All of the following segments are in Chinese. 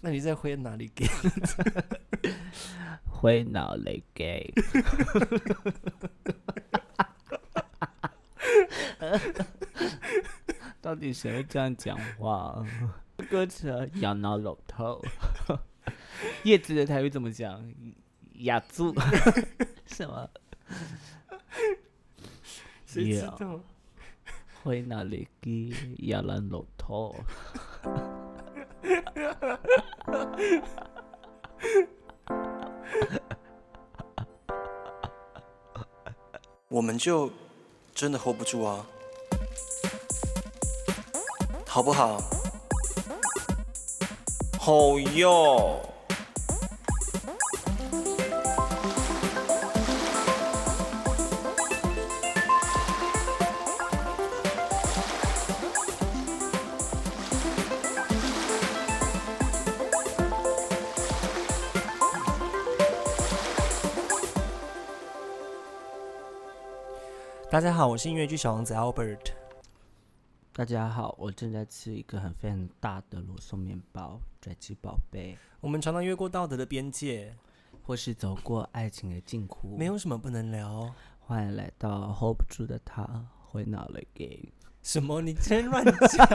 那你在回哪里给？回哪里给？到底谁会这样讲话？歌词摇脑老头，叶子的台语怎么讲？雅猪 什么？谁知道？回哪里给？摇篮老头。我们就真的 hold 不住啊，好不好？好哟。大家好，我是音乐剧小王子 Albert。大家好，我正在吃一个很非常大的罗宋面包，拽鸡宝贝。我们常常越过道德的边界，或是走过爱情的禁窟，没有什么不能聊。欢迎来到 hold 不住的他，回脑了给什么？你真乱讲！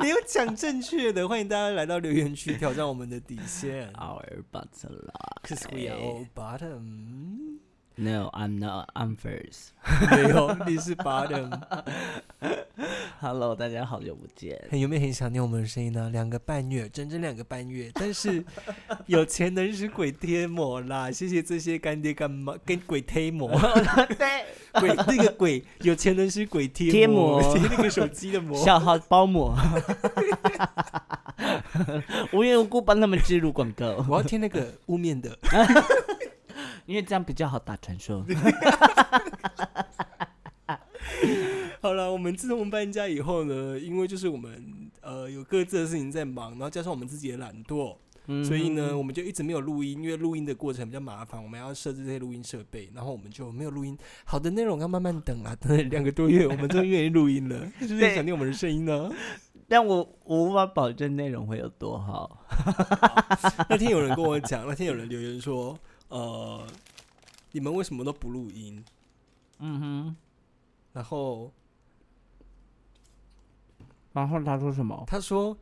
你有讲正确的。欢迎大家来到留言区挑战我们的底线。Our bottom, cause we are all bottom. No, I'm not. I'm first. 没有，你是 bottom. Hello，大家好久不见。有没有很想念我们的声音呢？两个半月，整整两个半月。但是有钱能使鬼贴膜啦！谢谢这些干爹干妈跟 鬼贴膜。对，鬼那个鬼有钱能使鬼贴贴膜，膜贴那个手机的膜。小号包膜，无缘无故帮他们植入广告，我要贴那个雾面的。因为这样比较好打传说。好了，我们自从搬家以后呢，因为就是我们呃有各自的事情在忙，然后加上我们自己的懒惰，所以呢，我们就一直没有录音，因为录音的过程比较麻烦，我们要设置这些录音设备，然后我们就没有录音。好的内容要慢慢等啊，等了两个多月，我们终于愿意录音了，是不是想念我们的声音呢？但我我无法保证内容会有多 好。那天有人跟我讲，那天有人留言说，呃，你们为什么都不录音？嗯哼，然后然后他说什么？他说。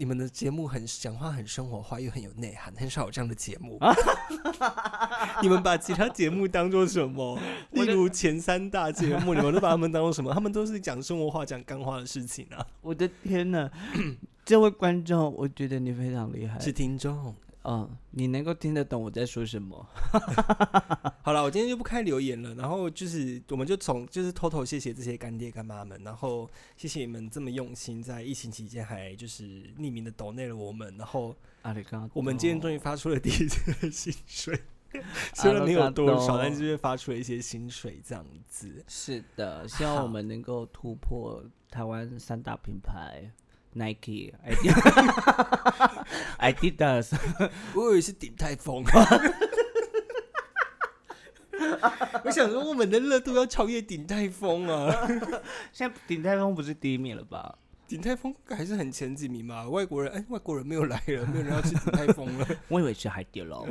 你们的节目很讲话很生活化，又很有内涵，很少有这样的节目。你们把其他节目当做什么？例如前三大节目，你们都把他们当做什么？他们都是讲生活化、讲干话的事情啊！我的天哪，这位观众，我觉得你非常厉害。是听众，嗯，你能够听得懂我在说什么？好了，我今天就不开留言了。然后就是，我们就从就是偷偷谢谢这些干爹干妈们，然后谢谢你们这么用心，在疫情期间还就是匿名的抖内了我们。然后阿里刚，我们今天终于发出了第一次的薪水，虽然没有多少，但是发出了一些薪水，这样子。是的，希望我们能够突破台湾三大品牌。Nike、Adidas，我以为是顶泰丰。我想说，我们的热度要超越顶泰丰啊！现在顶泰丰不是第一名了吧？顶泰丰还是很前几名嘛。外国人，哎，外国人没有来了，没有人要吃顶泰丰了。我以为是海底捞。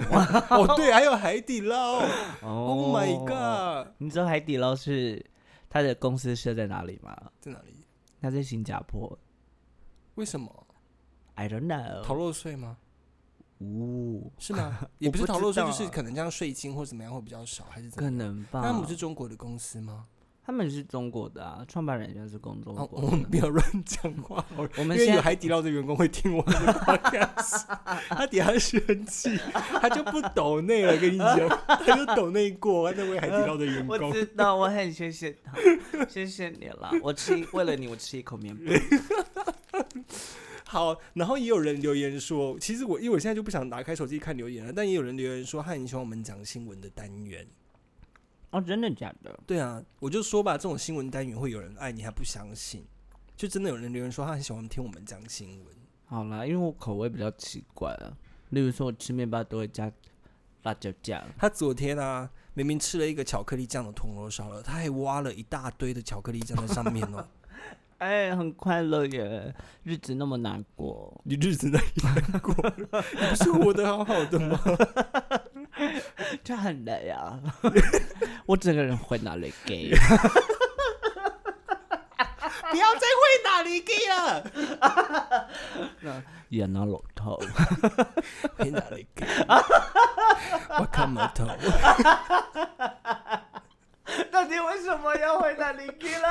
哦，对，还有海底捞。Oh my god！你知道海底捞是它的公司设在哪里吗？在哪里？它在新加坡。为什么？I don't know。逃漏税吗？哦，是吗？也不是逃漏税，就是可能这样税金或怎么样会比较少，还是可能吧？他们不是中国的公司吗？他们是中国的啊，创办人就是中国。我们不要乱讲话。我们因为有海底捞的员工会听我们的 podcast，他底下生气，他就不抖内了。跟你讲，他就抖内过那位海底捞的员工。我知道，我很谢谢他，谢谢你了。我吃为了你，我吃一口面包。好，然后也有人留言说，其实我因为我现在就不想打开手机看留言了，但也有人留言说他很喜欢我们讲新闻的单元。哦，真的假的？对啊，我就说吧，这种新闻单元会有人爱你，还不相信？就真的有人留言说他很喜欢听我们讲新闻。好啦，因为我口味比较奇怪啊，例如说我吃面包都会加辣椒酱。他昨天啊，明明吃了一个巧克力酱的铜锣烧了，他还挖了一大堆的巧克力酱在上面哦。哎，很快乐耶，日子那么难过，你日子哪里难过了？你不是活得好好的吗？就很累啊，我整个人回哪里给？不要再回哪里给了？也拿老头，回哪里给？我看毛头。到底为什么要回哪里去了？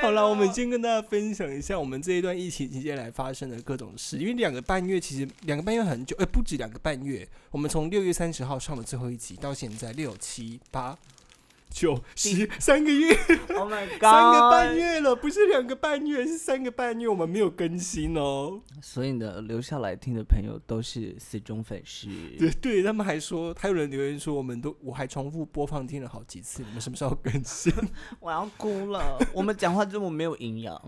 好了，我们先跟大家分享一下我们这一段疫情期间来发生的各种事。因为两个半月，其实两个半月很久，哎，不止两个半月。我们从六月三十号上的最后一集到现在六七八。九十三个月，Oh my God，三个半月了，不是两个半月，是三个半月，我们没有更新哦。所以呢，留下来听的朋友都是死忠粉丝。对对，他们还说，还有人留言说，我们都我还重复播放听了好几次，你们什么时候更新？我要哭了，我们讲话这么没有营养。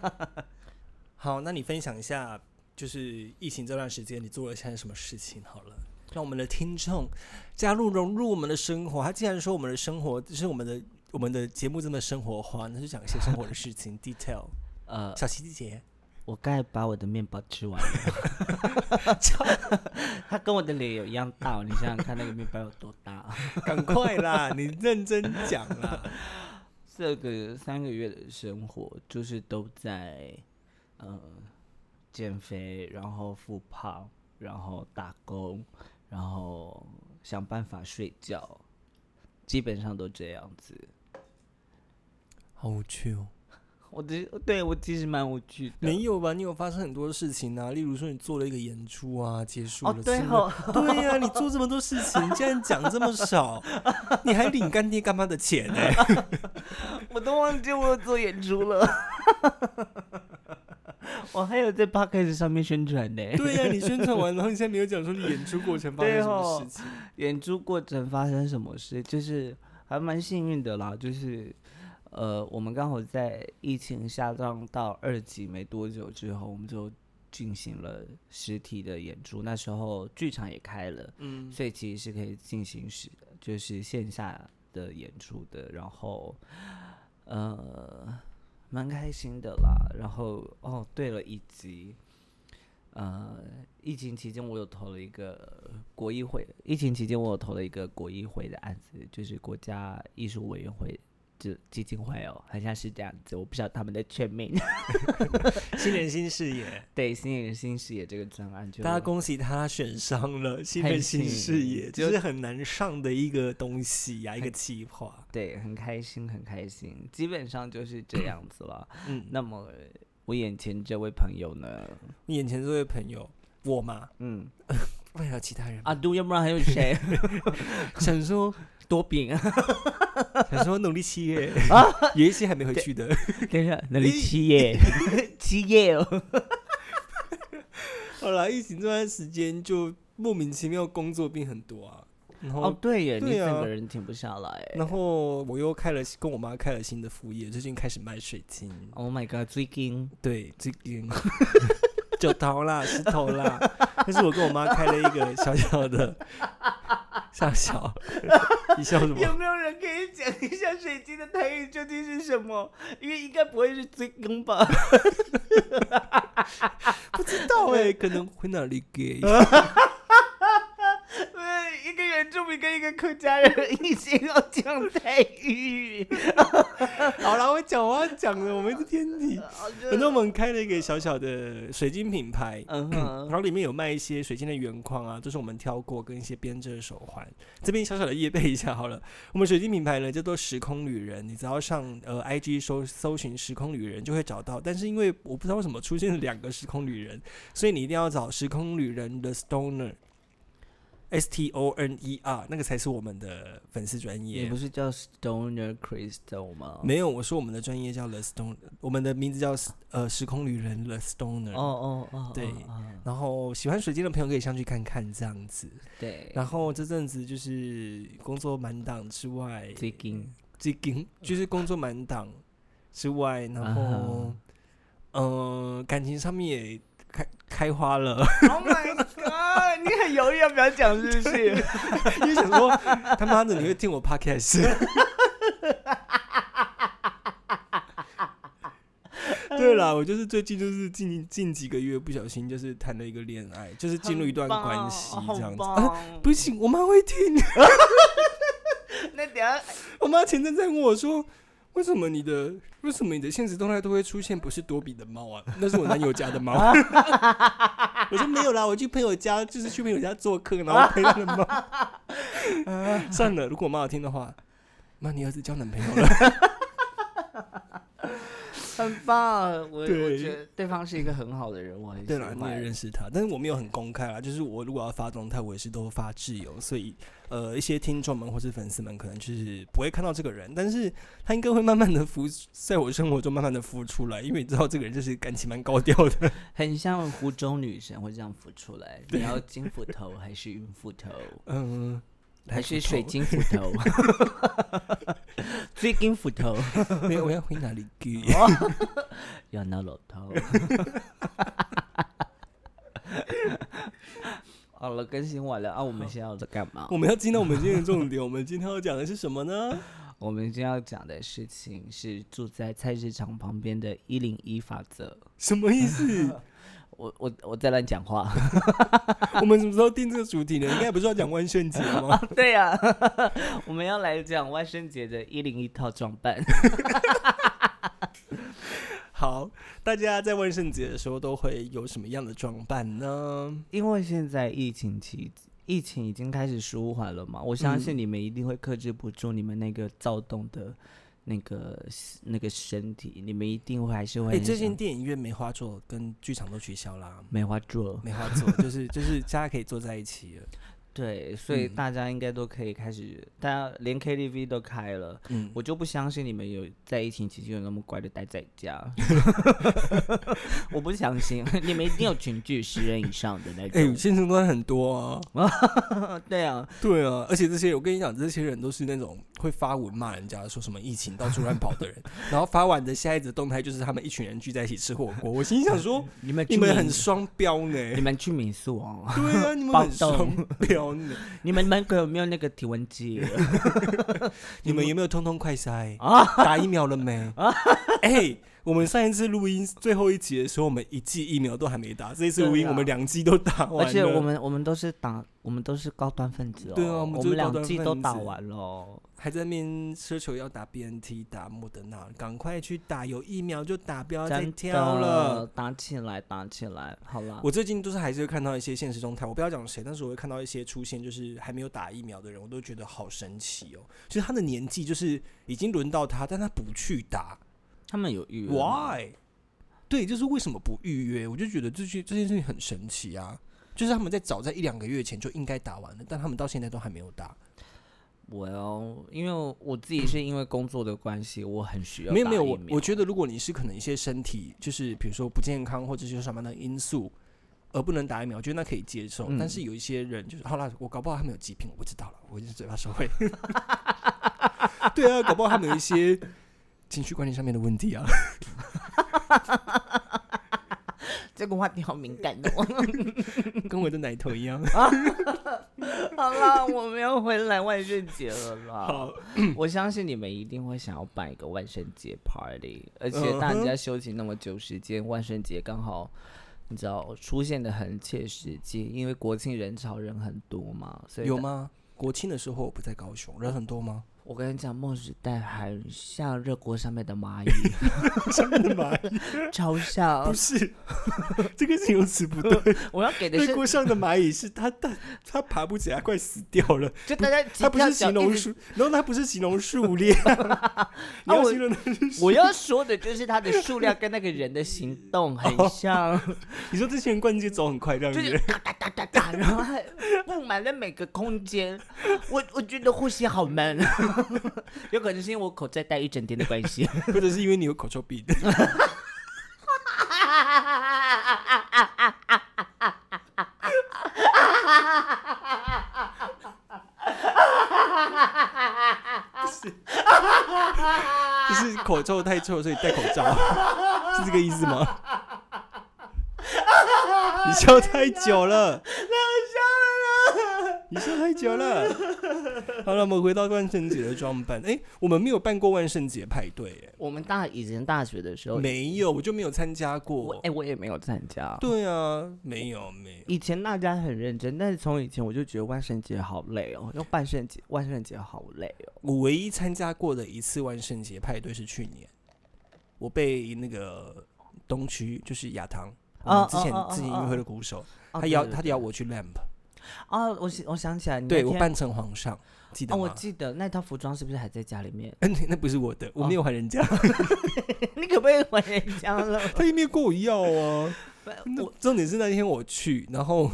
好，那你分享一下，就是疫情这段时间你做了些什么事情？好了。让我们的听众加入融入我们的生活。他既然说我们的生活就是我们的我们的节目这么生活化，那就讲一些生活的事情。detail，呃，小琪姐，我刚才把我的面包吃完了，他跟我的脸有一样大，你想想看那个面包有多大？赶快啦，你认真讲啦。这个三个月的生活就是都在呃减肥，然后复胖，然后打工。然后想办法睡觉，基本上都这样子。好无趣哦！我的对我其实蛮无趣的。没有吧？你有发生很多事情啊，例如说你做了一个演出啊，结束了。哦，对哦，对呀，你做这么多事情，竟然讲这么少，你还领干爹干妈的钱呢？我都忘记我有做演出了。我还有在 podcast 上面宣传呢。对呀，你宣传完，然后你现在没有讲说你演出过程发生什么事情。演出过程发生什么事，就是还蛮幸运的啦。就是呃，我们刚好在疫情下降到二级没多久之后，我们就进行了实体的演出。那时候剧场也开了，嗯，所以其实是可以进行实，就是线下的演出的。然后呃。蛮开心的啦，然后哦，对了，以及呃，疫情期间我有投了一个国议会，疫情期间我有投了一个国议会的案子，就是国家艺术委员会。就基金会哦，好像是这样子，我不知道他们的全名。新人新视野，对，新人新视野这个专案就，大家恭喜他选上了新人新视野，就是很难上的一个东西呀，一个计划。对，很开心，很开心，基本上就是这样子了。嗯，那么我眼前这位朋友呢？你眼前这位朋友，我吗？嗯，还有其他人啊？杜，要不然还有谁？想说。多饼啊！想说农历七月啊，有一些还没回去的。等一下，农历七月，七月哦。好了，疫情这段时间就莫名其妙工作病很多啊。哦，对耶，你整个人停不下来。然后我又开了，跟我妈开了新的副业，最近开始卖水晶。Oh my god，最近对最近。九头啦，石头啦，但是我跟我妈开了一个小小的，笑笑，你笑什么？有没有人可以讲一下水晶的台语究竟是什么？因为应该不会是追更吧？不知道哎，可能会哪里给？一个原住民跟一个客家人一起要讲台语。好了，我讲我要讲的，我们是天体。反正我们开了一个小小的水晶品牌，嗯哼，然后里面有卖一些水晶的原矿啊，都是我们挑过，跟一些编织的手环。这边小小的夜背一下好了，我们水晶品牌呢叫做时空旅人，你只要上呃 IG 搜搜寻时空旅人就会找到。但是因为我不知道为什么出现了两个时空旅人，所以你一定要找时空旅人的 Stoner。S T O N E R，那个才是我们的粉丝专业。你不是叫 Stoner Crystal 吗？没有，我说我们的专业叫 The Stone，我们的名字叫呃时空旅人 The Stoner。哦哦哦，对。然后喜欢水晶的朋友可以上去看看，这样子。对。然后这阵子就是工作满档之外，最近最近就是工作满档之外，然后嗯，感情上面也开。花了，Oh my god！你很犹豫要不要讲，是不是？因为想说他妈的你会听我 podcast。对啦，我就是最近就是近近几个月不小心就是谈了一个恋爱，就是进入一段关系这样子。啊不行，我妈会听。那等下我妈前阵在问我说：“为什么你的为什么你的现实动态都会出现不是多比的猫啊？那是我男友家的猫。” 我说没有啦，我去朋友家，就是去朋友家做客，然后陪他的猫。算了，如果我妈有听的话，妈，你儿子交男朋友了。很棒，我我觉得对方是一个很好的人，我很喜对了，你也。认识他，但是我没有很公开啦，就是我如果要发动态，我也是都发自由，所以呃，一些听众们或是粉丝们可能就是不会看到这个人，但是他应该会慢慢的浮在我生活中慢慢的浮出来，因为你知道这个人就是感情蛮高调的。很像湖中女神会这样浮出来。你要金斧头还是云斧头，嗯，还是水晶斧头？水晶斧头没有，我要回哪里去？要拿老头。好了，更新完了啊！我们现在要在干嘛？我们要进到我们今天的重点，我们今天要讲的是什么呢？我们今天要讲的事情是住在菜市场旁边的一零一法则。什么意思？我我我在乱讲话。我们什么时候定这个主题呢？应该不是要讲万圣节吗？对呀、我们要来讲万圣节的一零一套装扮。好，大家在万圣节的时候都会有什么样的装扮呢？因为现在疫情期，疫情已经开始舒缓了嘛，我相信嗯你们一定会克制不住你们那个躁动的那个那个身体，你们一定会还是会哎、很想。最近电影院梅花座跟剧场都取消啦。梅花座，梅花座就是就是大家可以坐在一起了。对，所以嗯大家应该都可以开始，大家连 KTV 都开了，嗯，我就不相信你们有在疫情期间有那么乖的待在家 我不相信，你们一定有群聚十人以上的那种哎、种。现实端很多啊。对啊，对啊，而且这些我跟你讲，这些人都是那种会发文骂人家，说什么疫情到处乱跑的人，然后发完的下一则动态就是他们一群人聚在一起吃火锅。我心想说，你们你们很双标呢。你们去民宿哦，对啊，你们很双标呢。你们门口有没有那个体温计？你们有没有通通快筛啊？打疫苗了没？哎、我们上一次录音最后一集的时候，我们一剂疫苗都还没打，这一次录音我们两剂都打完了。而且我们我们都是打，我们都是高端分子哦。对啊我们两剂都打完了哦。还在那边奢求要打 BNT、打莫德纳，赶快去打，有疫苗就打，不要再真挑了。打起来，打起来，好啦。我最近都是还是会看到一些现实动态，我不要讲谁，但是我会看到一些出现，就是还没有打疫苗的人，我都觉得好神奇哦。就是他的年纪就是已经轮到他，但他不去打他们有预约吗，why？对，就是为什么不预约？我就觉得这些这件事情很神奇啊。就是他们在早在一两个月前就应该打完了，但他们到现在都还没有打。我哦，因为我自己是因为工作的关系，我很需要没有没有，我我觉得如果你是可能一些身体就是比如说不健康或者是什么样的因素而不能打疫苗，我觉得那可以接受。嗯但是有一些人就是好啦，我搞不好他们有疾病，我不知道了，我就是嘴巴收回。对啊，搞不好他们有一些情绪管理上面的问题啊。这个话题好敏感哦。跟我的奶头一样。好啦，我们要回来万圣节了啦。好，我相信你们一定会想要办一个万圣节 party，而且大家休息那么久时间，万圣节刚好你知道出现的很切实际，因为国庆人潮人很多嘛，所以？有吗？国庆的时候我不在高雄，人很多吗？我跟你讲，梦时代很像热锅上面的蚂蚁，上面的蚂蚁 超像不。是，这个形容词不对。我要给的是，热锅上的蚂蚁是它它它爬不起来，快死掉了。就大家它不是形容数。然后它不是形容数量，你要我要说的就是它的数量跟那个人的行动很像，你说这些人逛街走很快这样就是子，哒哒哒哒哒，然后还布满了每个空间。我我觉得呼吸好闷，有可能是因为我口罩戴一整天的关系。或者是因为你有口臭病。就是口臭太臭，所以戴口罩，是这个意思吗？你笑太久了，你笑太久了。好了，我们回到万圣节的装扮。哎、我们没有办过万圣节派对，哎，我们大以前大学的时候，没有，我就没有参加过哎、。我也没有参加。对啊，没有没有。以前大家很认真，但是从以前我就觉得万圣节好累哦，要万圣节，万圣节好累哦。我唯一参加过的一次万圣节派对是去年，我被那个东区就是亚堂，我们之前哦哦哦之前音乐会的鼓手，哦他邀他邀我去 Lamp，哦，我想我想起来，你对我扮成皇上，记得？我记得那套服装是不是还在家里面？嗯，那不是我的，我没有还人家，你可不可以还人家了？他也没有跟我要啊。我重点是那天我去，然后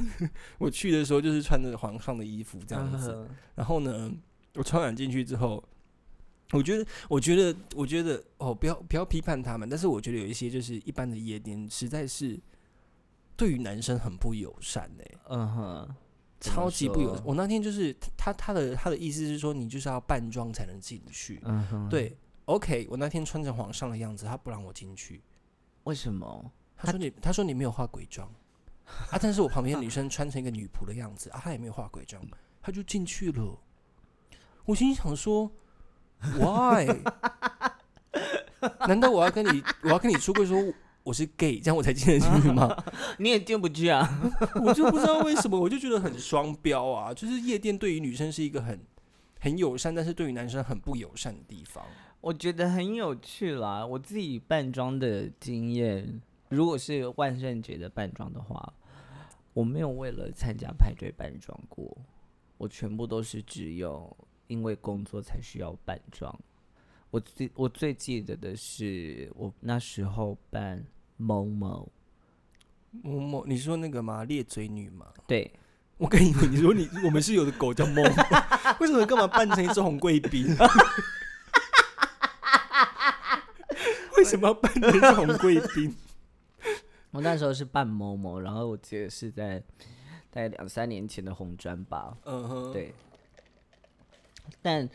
我去的时候就是穿着皇上的衣服这样子，嗯然后呢，我穿完进去之后，我觉得，我觉得，我觉得，哦，不要不要批判他们，但是我觉得有一些就是一般的夜店，实在是对于男生很不友善哎、嗯哼，超级不友说。我那天就是他他的他的意思是说，你就是要扮装才能进去。嗯哼，，对，OK，我那天穿成皇上的样子，他不让我进去。为什么？他说你，他说你没有化鬼妆 啊，但是我旁边的女生穿成一个女仆的样子啊，她也没有化鬼妆，她就进去了。我心想说，Why？难道我要跟你，我要跟你出柜说我是 gay，这样我才进得进去吗？你也进不去啊？我就不知道为什么，我就觉得很双标啊。就是夜店对于女生是一个很很友善，但是对于男生很不友善的地方。我觉得很有趣啦。我自己扮装的经验，如果是万圣节的扮装的话，我没有为了参加派对扮装过，我全部都是只有因为工作才需要扮装。我最我最记得的是，我那时候扮某某，某某，你说那个吗？裂嘴女吗？对，我跟你说，你说你我们是有的狗叫梦，为什么干嘛扮成一只红贵宾？为什么要扮成一只红贵宾？我那时候是扮某某，然后我记得是在大概两三年前的红砖吧，嗯哼，对，但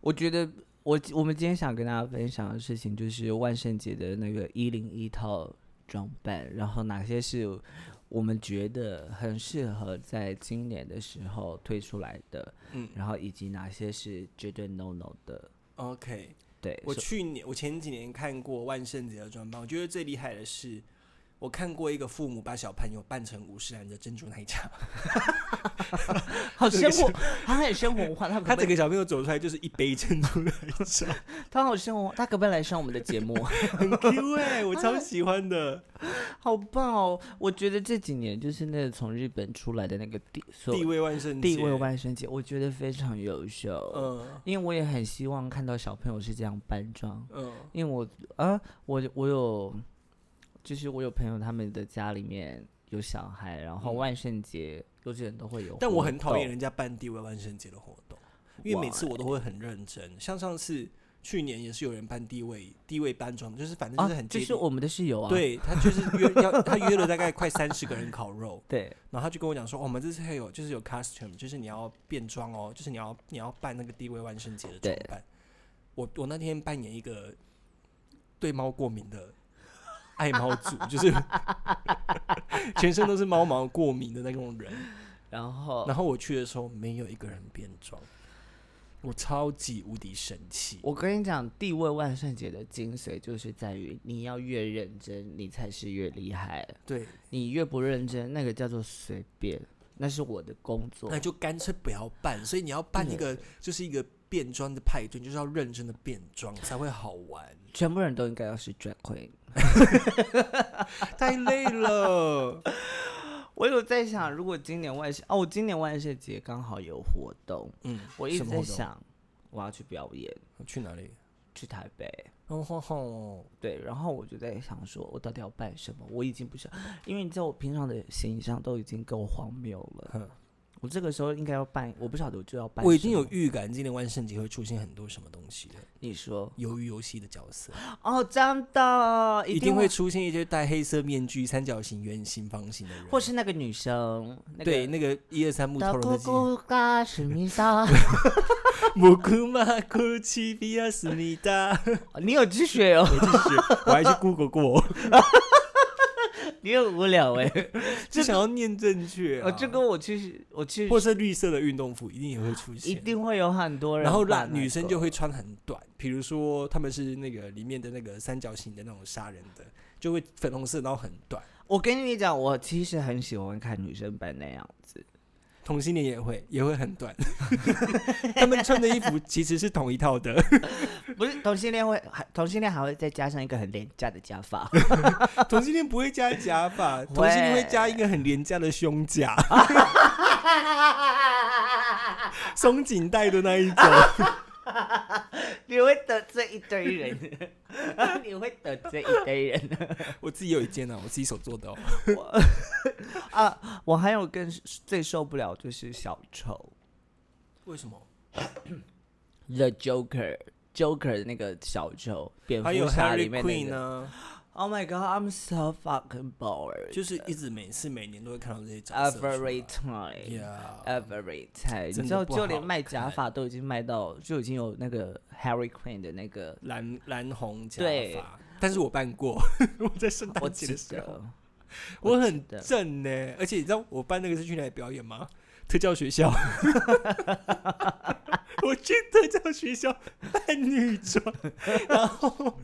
我觉得我我们今天想跟大家分享的事情，就是万圣节的那个一零一套装扮，然后哪些是我们觉得很适合在今年的时候推出来的，嗯然后以及哪些是绝对 no no 的。，OK。对，我去年，我前几年看过万圣节的装扮，我觉得最厉害的是，我看过一个父母把小朋友扮成五十兰的珍珠奶茶，好生活，他很生活化，他他整个小朋友走出来就是一杯珍珠奶茶，他好生活，他可不可以来上我们的节目？很 Q 哎、我超喜欢的。好棒哦！我觉得这几年就是那个从日本出来的那个地所地位万圣节，地位万圣节，我觉得非常优秀。嗯因为我也很希望看到小朋友是这样扮装，嗯因为我啊，我我有，就是我有朋友他们的家里面有小孩，然后嗯万圣节幼稚园都会有，但我很讨厌。人家办地位万圣节的活动，因为每次我都会很认真。像上次去年也是有人办地位地位搬装，就是反正啊就是很，接近。就是我们的室友啊，对他就是约要他约了大概快三十个人烤肉，对，然后他就跟我讲说，哦我们这次还有就是有 costume，就是你要变装哦，就是你要你要扮那个地位万圣节的装对扮。我我那天扮演一个对猫过敏的爱猫族，就是全身都是猫毛过敏的那种人。然后然后我去的时候，没有一个人变装，我超级无敌神奇。我跟你讲，地位万圣节的精髓就是在于你要越认真，你才是越厉害。对，你越不认真，那个叫做随便，那是我的工作那。就干脆不要办。所以你要办一个，就是一个变装的派对，就是要认真的变装才会好玩。全部人都应该要是 drag queen。太累了。我有在想，如果今年万圣哦，我今年万圣节刚好有活动，嗯，我一直在想我要去表演，去哪里？去台北。哦吼吼，对，然后我就在想说，我到底要办什么？我已经不想，因为你知道我平常的形象都已经够荒谬了，哼我这个时候应该要办，我不晓得我就要办。我已经有，预感，今年万圣节会出现很多什么东西了。你说鱿鱼游戏的角色哦，真的一一，定会出现一些戴黑色面具、三角形、圆形、方形的人，或是那个女生，那对那个一二三木头人的咕嘎史密达，木库马库奇比亚思密达，你有去学哦？我去学，我还去 Google 过。你很无聊哎、就想要念正确啊。呃，这个我其实我其实或是绿色的运动服一定也会出现一，定会有很多人然后让女生就会穿很短，比如说他们是那个里面的那个三角形的那种杀人的，就会粉红色，然后很短。我跟你讲，我其实很喜欢看女生扮那样子。同性恋也会也会很短，他们穿的衣服其实是同一套的。不是同性恋会，还同性恋还会再加上一个很廉价的假发。同性恋不会加假发，同性恋会加一个很廉价的胸甲，松紧带的那一种。你会得罪一堆人，你会得罪一堆人 我自己有一件啊，我自己手做的哦。啊！我还有更最受不了就是小丑为什么？，The Joker，Joker 的那个小丑，蝙蝠侠里面那 Quinn 个。呢？Oh my god，I'm so fucking bored。就是一直每次每年都会看到这些角色出来。every time。Yeah，Every time，你知道，就连卖假发都已经卖到，就已经有那个 Harry Queen 的那个，蓝蓝红假发，但是我办过，我在圣我诞节的时候，得，我很正呢。而且你知道我办那个是去哪里表演吗？特教学校，我去特教学校扮女装，然后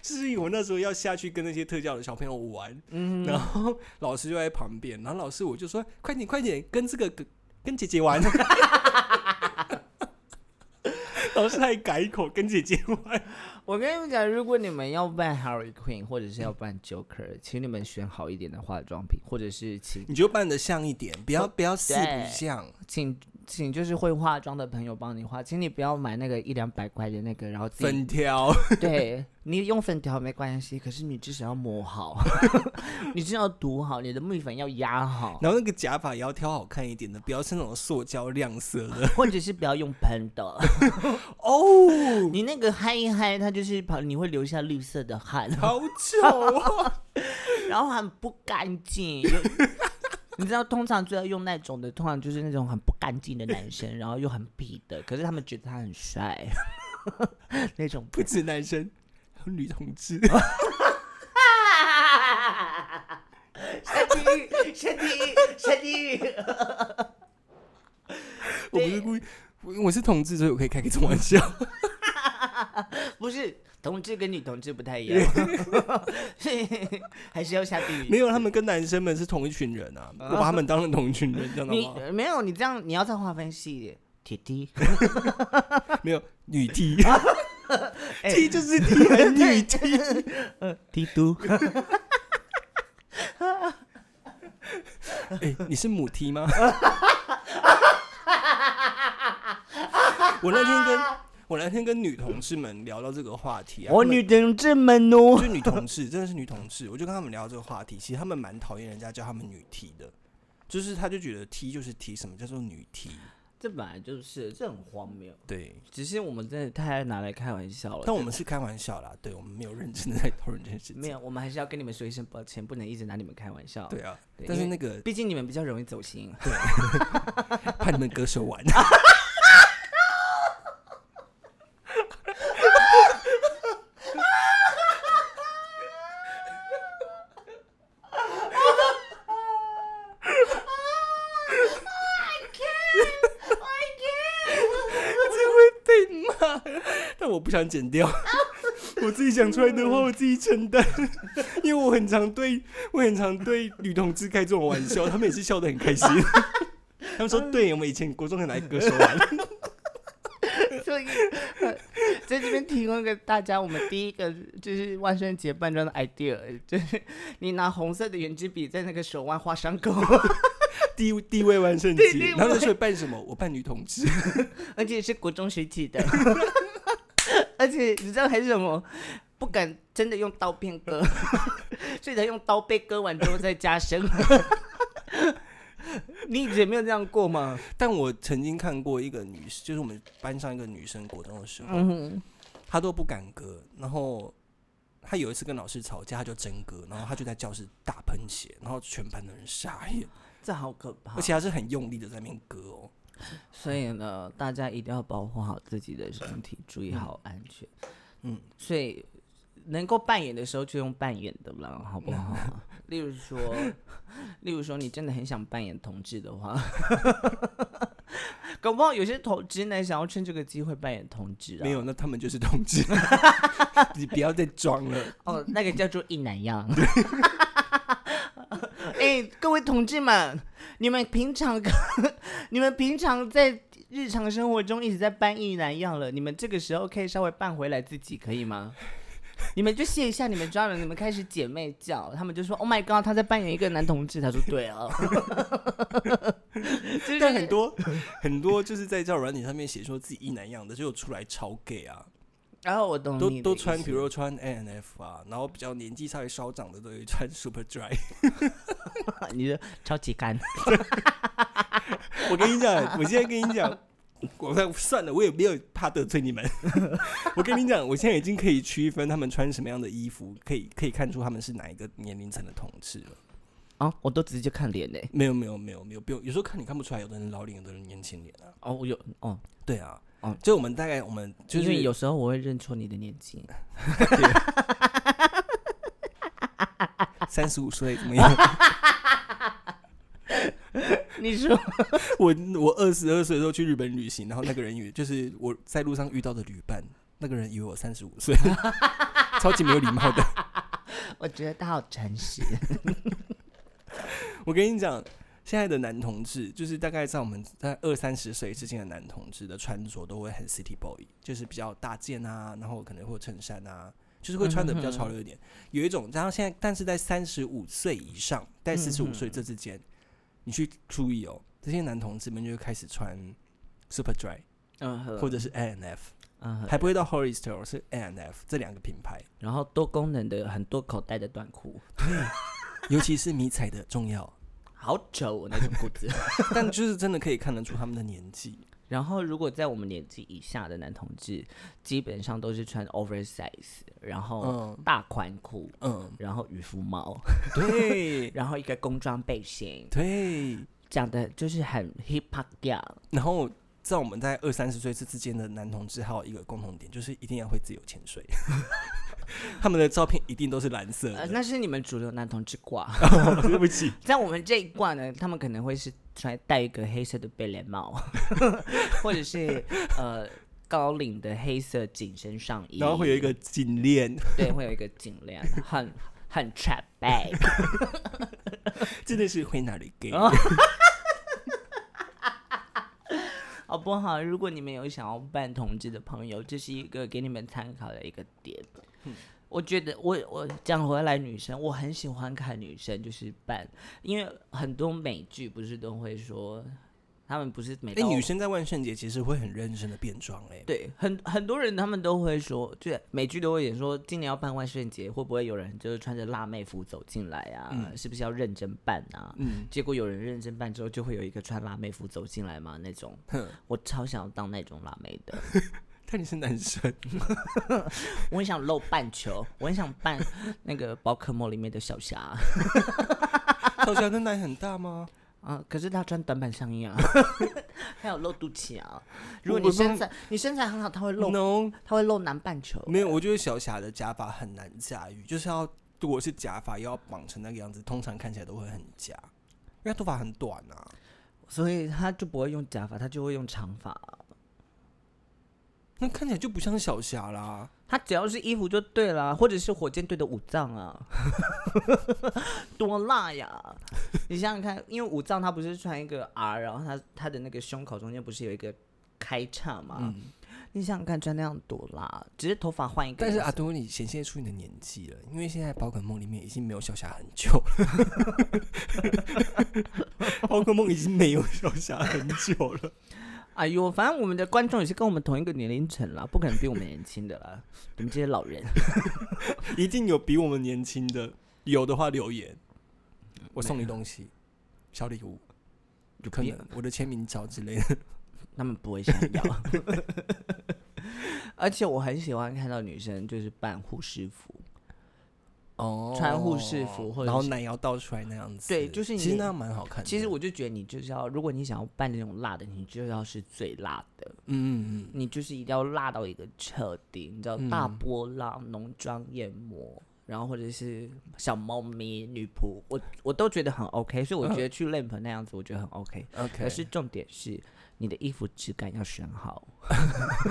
就是我那时候要下去跟那些特教的小朋友玩，嗯然后老师就在旁边，然后老师我就说快点快点跟这个跟跟姐姐玩，老师还改口跟姐姐玩。我跟你们讲，如果你们要扮 Harry Queen 或者是要扮 Joker，请你们选好一点的化妆品，或者是请你就扮的像一点，不要不要四不像。请请就是会化妆的朋友帮你化，请你不要买那个一两百块的那个，然后自己粉条，对你用粉条没关系，可是你至少要抹好，你至少要涂好，你的蜜粉要压好，然后那个假发也要挑好看一点的，不要是那种塑胶亮色的。或者是不要用喷的。哦，你那个嗨一嗨，它就是跑，你会留下绿色的汗，好丑哦！然后很不干净。有你知道，通常最要用那种的，通常就是那种很不干净的男生，然后又很痞的，可是他们觉得他很帅，那种不止男生，还有女同志。下地狱，下地狱，下地狱。我不是故意，我我是同志，所以我可以开个这种玩笑。不是同志跟女同志不太一样，还是要下地狱。没有，他们跟男生们是同一群人啊，我把他们当成同一群人，知道你吗？没有，你这样你要再划分细一点，铁梯，没有女 T 哎，T 就是是女 T？呃，，T 都，哎，你是母 T 吗？我那天跟我那天跟女同事们聊到这个话题啊，我女同志们哦就，女同事，真的是女同事，我就跟他们聊这个话题，其实他们蛮讨厌人家叫他们女 T 的，就是他就觉得 T 就是 T，什么叫做女 T？这本来就是，这很荒谬。对，只是我们真的太爱拿来开玩笑了。但我们是开玩笑啦，对我们没有认真的在讨论这件事情。没有，我们还是要跟你们说一声抱歉，不能一直拿你们开玩笑。对，啊，对但是那个毕竟你们比较容易走心。对 怕你们割手玩，这会被骂，但我不想剪掉。我自己讲出来的话，我自己承担，因为我很常对我很常对女同志开这种玩笑，他们也是笑得很开心。他们说：“对，我们以前国中很爱歌手玩。所以呃在这边提供给大家，我们第一个就是万圣节扮装的 idea，就是你拿红色的圆珠笔在那个手腕画伤口，地地位万圣节，然后就说扮什么？我扮女同志。而且是国中时期的，你知道还是什么？不敢真的用刀片割，所以才用刀背割完之后再加深。你以前没有这样过吗？但我曾经看过一个女，就是我们班上一个女生，国中的时候，嗯，她都不敢割，然后她有一次跟老师吵架，她就真割，然后她就在教室大喷血，然后全班的人傻眼，这好可怕。而且她是很用力的在那边割哦。所以呢，大家一定要保护好自己的身体，注意好安全。嗯，所以能够扮演的时候就用扮演的了，好不好？例如说，例如说，你真的很想扮演同志的话，搞不好有些同直男想要趁这个机会扮演同志啊。没有，那他们就是同志，你不要再装了。哦，那个叫做一男样。哎，各位同志们，你们平常，你们平常在日常生活中一直在扮一男样了，你们这个时候可以稍微扮回来自己，可以吗？你们就卸一下你们抓人，你们开始姐妹叫，他们就说：“Oh my god，他在扮演一个男同志。”他说：“对啊。”但很多很多就是在叫软体上面写说自己一男样的，就出来超 gay 啊。然后我懂都都穿，比如说穿 A N F 啊，然后比较年纪稍微稍长的都会穿 Super Dry。你的超级干。我跟你讲，我现在跟你讲。我算了，我也没有怕得罪你们。我跟你讲，我现在已经可以区分他们穿什么样的衣服，可以可以看出他们是哪一个年龄层的同志了。啊，我都直接看脸呢。没有没有没有没有，不用。有时候看你看不出来，有的人老脸，有的人年轻脸啊。哦，我有哦，对啊，哦，就我们大概我们就是有时候我会认错你的年纪。三十五岁怎么样？你说我我二十二岁的时候去日本旅行，然后那个人以为就是我在路上遇到的旅伴，那个人以为我三十五岁，超级没有礼貌的。我觉得他好诚实。我跟你讲，现在的男同志就是大概在我们在二三十岁之间的男同志的穿着都会很 city boy，就是比较大件啊，然后可能会衬衫啊，就是会穿的比较潮流一点。有一种，然后现在但是在三十五岁以上，在四十五岁这之间。你去注意哦，这些男同志们就会开始穿 Super Dry，嗯，或者是 A N F，嗯，还不会到 Hollister，是 A N F 这两个品牌。然后多功能的很多口袋的短裤，对，尤其是迷彩的重要，好丑那种裤子，但就是真的可以看得出他们的年纪。然后如果在我们年纪以下的男同志，基本上都是穿 oversize，然后大宽裤，嗯，然后渔夫帽，对，然后一个工装背心，对，讲的就是很 hip hop 调。然后在我们在二三十岁这之间的男同志，还有一个共同点，就是一定要会自由潜水。他们的照片一定都是蓝色的，那是你们主流男同志挂。对不起，在我们这一挂呢，他们可能会是穿戴一个黑色的贝雷帽，或者是呃高领的黑色紧身上衣，然后会有一个颈链，对，会有一个颈链，很很 trap bag，真的是会哪里给？好不好？如果你们有想要办同志的朋友，这是一个给你们参考的一个点。我觉得我我讲回来，女生我很喜欢看女生就是扮，因为很多美剧不是都会说，他们不是每哎女生在万圣节其实会很认真的变装哎，对，很很多人他们都会说，就每句都会演说，今年要办万圣节，会不会有人就是穿着辣妹服走进来啊？是不是要认真办啊？嗯，结果有人认真办之后，就会有一个穿辣妹服走进来嘛，那种，我超想要当那种辣妹的。看你是男生，我很想露半球，我很想扮那个宝可梦里面的小霞。小霞的奶很大吗？啊，可是他穿短版上衣啊，还有露肚脐啊。如果你身材你身材很好，他会露，他会露南半球。没有，我觉得小霞的假发很难驾驭，就是要如果是假发要绑成那个样子，通常看起来都会很假，因为他头发很短啊，所以他就不会用假发，他就会用长发。那看起来就不像小霞啦。他只要是衣服就对了，或者是火箭队的五藏啊，多辣呀！你想想看，因为五藏他不是穿一个 R，然后他他的那个胸口中间不是有一个开叉吗？你想想看，穿那样多辣！只是头发换一个。但是阿多，你显现出你的年纪了，因为现在宝可梦里面已经没有小霞很久了，宝可梦已经没有小霞很久了。哎呦，反正我们的观众也是跟我们同一个年龄层啦，不可能比我们年轻的啦。你们这些老人，一定有比我们年轻的，有的话留言，我送你东西，小礼物，有可能我的签名照之类的，他们不会想要。而且我很喜欢看到女生就是扮护士服，哦，穿护士服或者是然后奶油倒出来那样子，对就是你其实那样蛮好看的。其实我就觉得你就是要，如果你想要扮那种辣的，你就要是最辣的，嗯嗯嗯，你就是一定要辣到一个彻底，你知道，嗯大波浪、浓妆艳抹，然后或者是小猫咪、女仆，我我都觉得很 OK，所以我觉得去 lamp 那样子，我觉得很 OK。OK，可是重点是你的衣服质感要选好，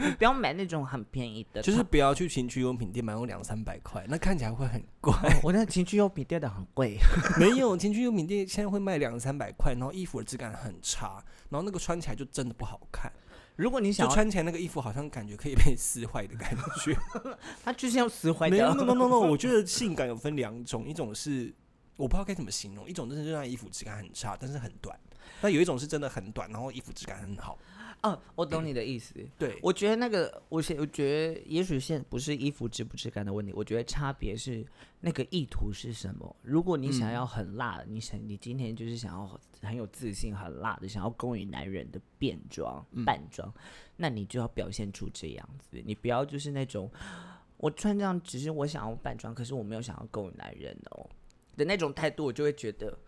你不要买那种很便宜的，就是不要去情趣用品店买，用两三百块，那看起来会很怪。我那情趣用品店的很贵，没有情趣用品店现在会卖两三百块，然后衣服的质感很差，然后那个穿起来就真的不好看，如果你想要，穿起来那个衣服好像感觉可以被撕坏的感觉。它就是要撕坏没有掉。，no no no no，我觉得性感有分两种，一种是我不知道该怎么形容，一种就是让衣服质感很差，但是很短；那有一种是真的很短，然后衣服质感很好。哦，我懂你的意思。对，我觉得那个，我现我觉得也许现在不是衣服质不质感的问题，我觉得差别是那个意图是什么。如果你想要很辣的，你想你今天就是想要很有自信、很辣的，想要勾引男人的变装、扮装，那你就要表现出这样子。你不要就是那种我穿这样只是我想要扮装，可是我没有想要勾引男人哦的那种态度，我就会觉得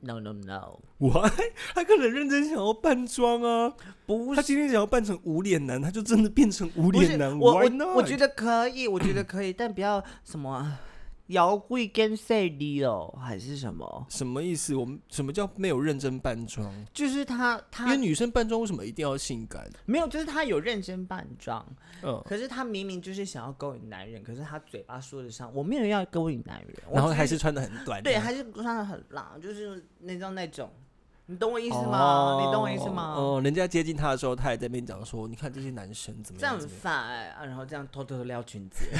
no no no，我他可能认真想要扮装啊，不是。他今天想要扮成无脸男，他就真的变成无脸男。我我我觉得可以，我觉得可以，但不要什么摇贵跟赛里哦，还是什么？什么意思？我们什么叫没有认真扮装？就是他因他为女生扮装为什么一定要性感？没有，就是他有认真扮装，嗯，可是他明明就是想要勾引男人，可是他嘴巴说得上我没有要勾引男人，我然后只还是穿的很短，对，还是穿的很辣，就是那种那种，你懂我意意思吗？你懂我意思吗？哦，人家接近他的时候，他还在那边讲说：“你看这些男生怎么样？”这样很怎么样烦哎、啊，然后这样偷偷的撩裙子。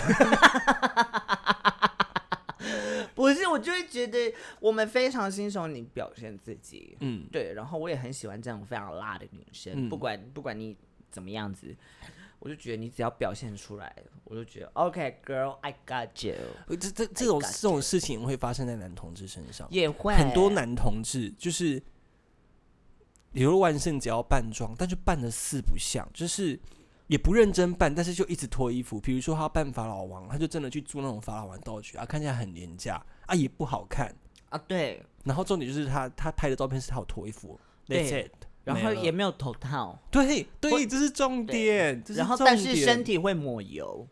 不是，我就会觉得我们非常欣赏你表现自己，嗯，对，然后我也很喜欢这样非常辣的女生，嗯。不管不管你怎么样子，我就觉得你只要表现出来，我就觉得 OK girl，I got you，呃这这这种这种事情会发生在男同志身上，也会很多男同志就是，比如万圣节要扮装，但是扮的四不像，就是也不认真扮，但是就一直脱衣服。比如说他扮法老王，他就真的去租那种法老王道具啊，看起来很廉价啊，也不好看。啊，对，然后重点就是他他拍的照片是他有脱衣服，That's 对 it，然后也没有头套，对或对，这是重点。然后但是身体会抹油，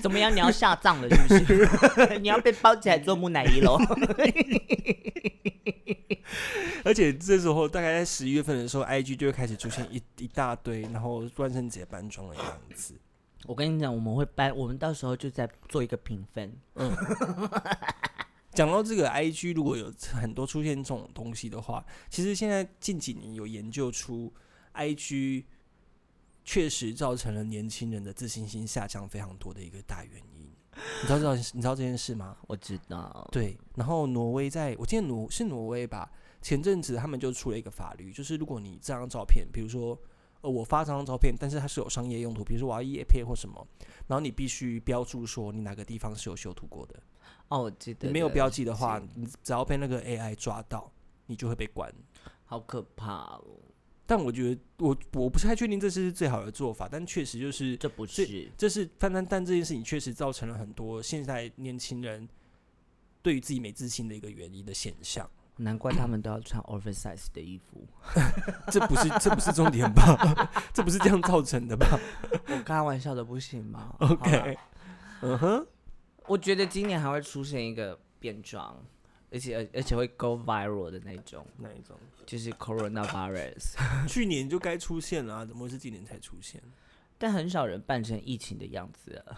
怎么样？你要下葬了是不是？你要被包起来做木乃伊喽？而且这时候大概在十一月份的时候，IG 就会开始出现一一大堆，然后万圣节扮装的样子。我跟你讲，我们会搬，我们到时候就在做一个评分。讲到这个 IG，如果有很多出现这种东西的话，其实现在近几年有研究出 IG 确实造成了年轻人的自信心下降非常多的一个大原因。你知道这道你知道这件事吗？我知道，对，然后挪威在我记得挪是挪威吧，前阵子他们就出了一个法律，就是如果你这张照片，比如说呃我发这张照片，但是它是有商业用途，比如说我要叶片或什么，然后你必须标注说你哪个地方是有修图过的，哦，我记得你没有标记的话，你只要被那个 AI 抓到，你就会被关。好可怕哦！但我觉得我我不太确定这是最好的做法，但确实就是这不是这是但但但这件事情确实造成了很多现在年轻人对于自己没自信的一个原因的现象。难怪他们都要穿 oversize 的衣服。这不是这不是重点吧？这不是这样造成的吧我开玩笑的不行吗？OK，嗯哼，我觉得今年还会出现一个变装，而且而而且会 go viral 的那种，那一种？就是 coronavirus。去年就该出现了、啊，怎么会是今年才出现？但很少人扮成疫情的样子啊。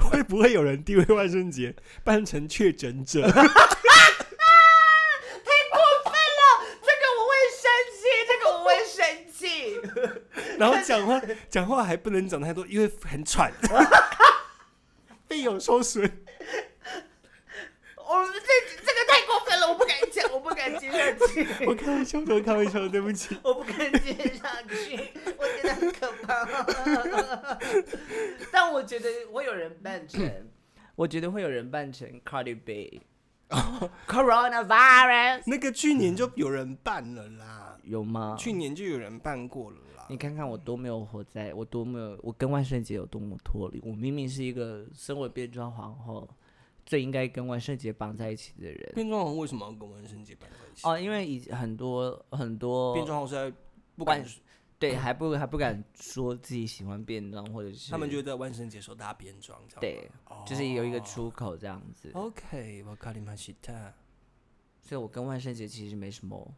会不会有人地位万圣节扮成确诊者？这个我会生气，这个我会生气。然后讲话讲话还不能讲太多，因为很喘，肺有受损。我们这这个太过分了，我不敢讲，我不敢接下去，我开玩笑的，我开玩笑的，对不起。我不敢接下去，我觉得很可怕。但我觉得会有人扮成，我觉得会有人扮成 Cardi B，Coronavirus 那个去年就有人办了啦，有吗？去年就有人办过了啦。你看看我多没有活在，我多没有，我跟万圣节有多么脱离。我明明是一个身为变装皇后，最应该跟万圣节绑在一起的人。变装皇后为什么要跟万圣节绑在一起？哦，因为以很多很多变装皇是在不管对还不还不敢说自己喜欢变装，或者是他们就在万圣节时候大家变装，这样对，就是有一个出口这样子。OK，我卡里马西塔。所以我跟万圣节其实没什么，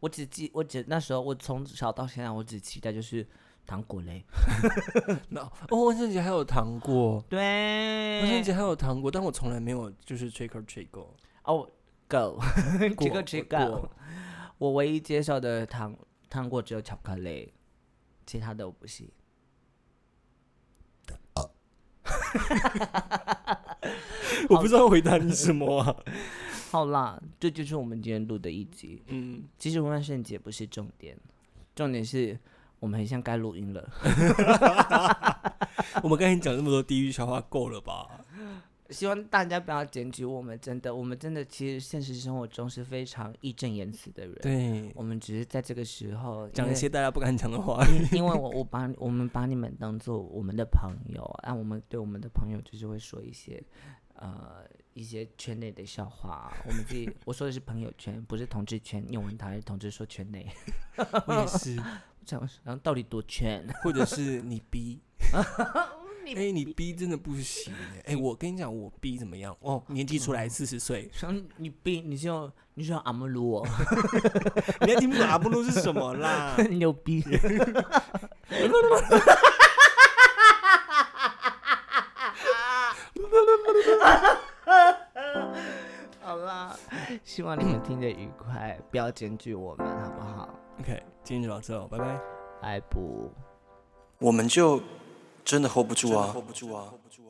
我只记我只那时候我从小到现在我只期待就是糖果嘞。那哦，万圣节还有糖果，对，万圣节还有糖果，但我从来没有就是 trick or treat 过。哦，go，这个过 trick 过 go，我唯一接受的糖糖果只有巧克力，其他的我不行。我不知道回答你什么啊。好啦，这就是我们今天录的一集。嗯，其实万圣节不是重点，重点是我们很像该录音了。我们刚才讲那么多地狱笑话，够了吧？希望大家不要检举我们，真的，我们真的其实现实生活中是非常义正言辞的人。对，我们只是在这个时候讲一些大家不敢讲的话。因因为我 我把我们把你们当做我们的朋友，啊，我们对我们的朋友就是会说一些呃一些圈内的笑话。我们自己我说的是朋友圈，不是同志圈。因为我们台同志说圈内，我也是，然后到底多圈？或者是你逼。哎、你逼真的不行哎、哎、我跟你讲，我逼怎么样？哦，年纪出来四十岁，然后你逼你就你就阿姆鲁哦，你还听不懂阿布鲁是什么啦？牛逼！好啦，希望你们听得愉快，不要检举我们，好不好？OK，今天就到这哦，拜拜。拜不。我们就真的 hold 不住啊，hold 不住啊，hold 不住啊。